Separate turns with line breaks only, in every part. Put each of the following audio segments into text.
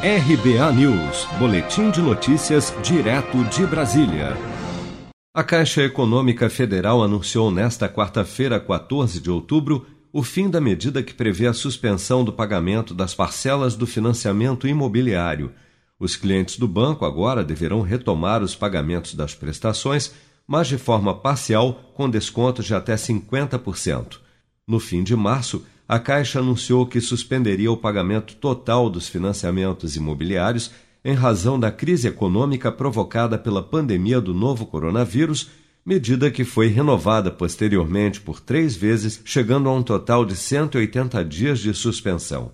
RBA News, Boletim de Notícias, direto de Brasília. A Caixa Econômica Federal anunciou nesta quarta-feira, 14 de outubro, o fim da medida que prevê a suspensão do pagamento das parcelas do financiamento imobiliário. Os clientes do banco agora deverão retomar os pagamentos das prestações, mas de forma parcial, com descontos de até 50%. No fim de março, a Caixa anunciou que suspenderia o pagamento total dos financiamentos imobiliários em razão da crise econômica provocada pela pandemia do novo coronavírus, medida que foi renovada posteriormente por três vezes, chegando a um total de 180 dias de suspensão.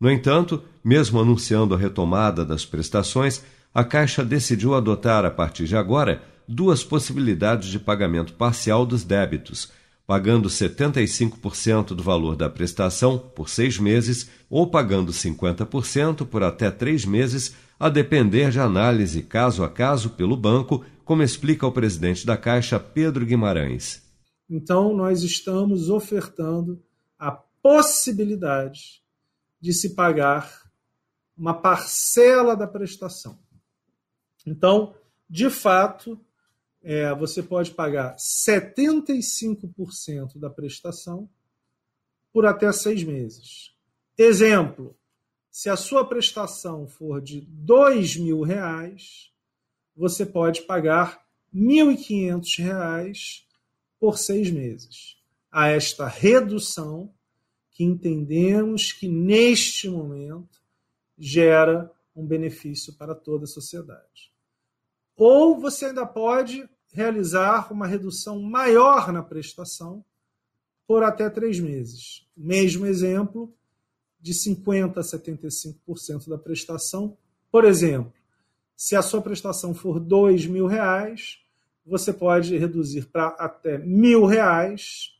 No entanto, mesmo anunciando a retomada das prestações, a Caixa decidiu adotar, a partir de agora, duas possibilidades de pagamento parcial dos débitos pagando 75% do valor da prestação por seis meses ou pagando 50% por até três meses, a depender de análise caso a caso pelo banco, como explica o presidente da Caixa, Pedro Guimarães.
Então, nós estamos ofertando a possibilidade de se pagar uma parcela da prestação. Então, de fato, é, você pode pagar 75% da prestação por até seis meses. Exemplo, se a sua prestação for de dois mil reais, você pode pagar R$ 1.500 por seis meses. A esta redução que entendemos que neste momento gera um benefício para toda a sociedade. Ou você ainda pode realizar uma redução maior na prestação por até três meses. Mesmo exemplo, de 50% a 75% da prestação. Por exemplo, se a sua prestação for R$ reais, você pode reduzir para até mil reais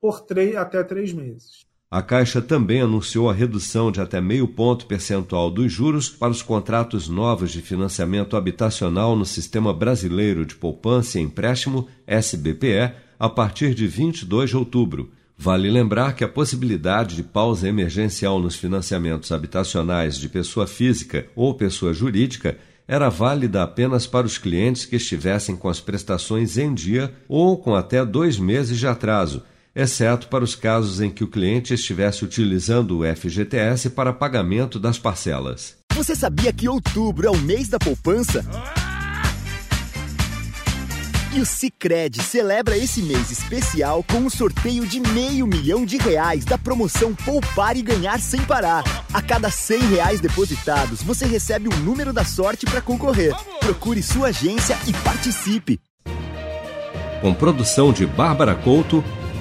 por três, até três meses.
A Caixa também anunciou a redução de até meio ponto percentual dos juros para os contratos novos de financiamento habitacional no Sistema Brasileiro de Poupança e Empréstimo, SBPE, a partir de 22 de outubro. Vale lembrar que a possibilidade de pausa emergencial nos financiamentos habitacionais de pessoa física ou pessoa jurídica era válida apenas para os clientes que estivessem com as prestações em dia ou com até dois meses de atraso exceto para os casos em que o cliente estivesse utilizando o FGTS para pagamento das parcelas.
Você sabia que outubro é o mês da poupança? E o Cicred celebra esse mês especial com um sorteio de meio milhão de reais da promoção Poupar e Ganhar Sem Parar. A cada cem reais depositados, você recebe o um número da sorte para concorrer. Procure sua agência e participe.
Com produção de Bárbara Couto,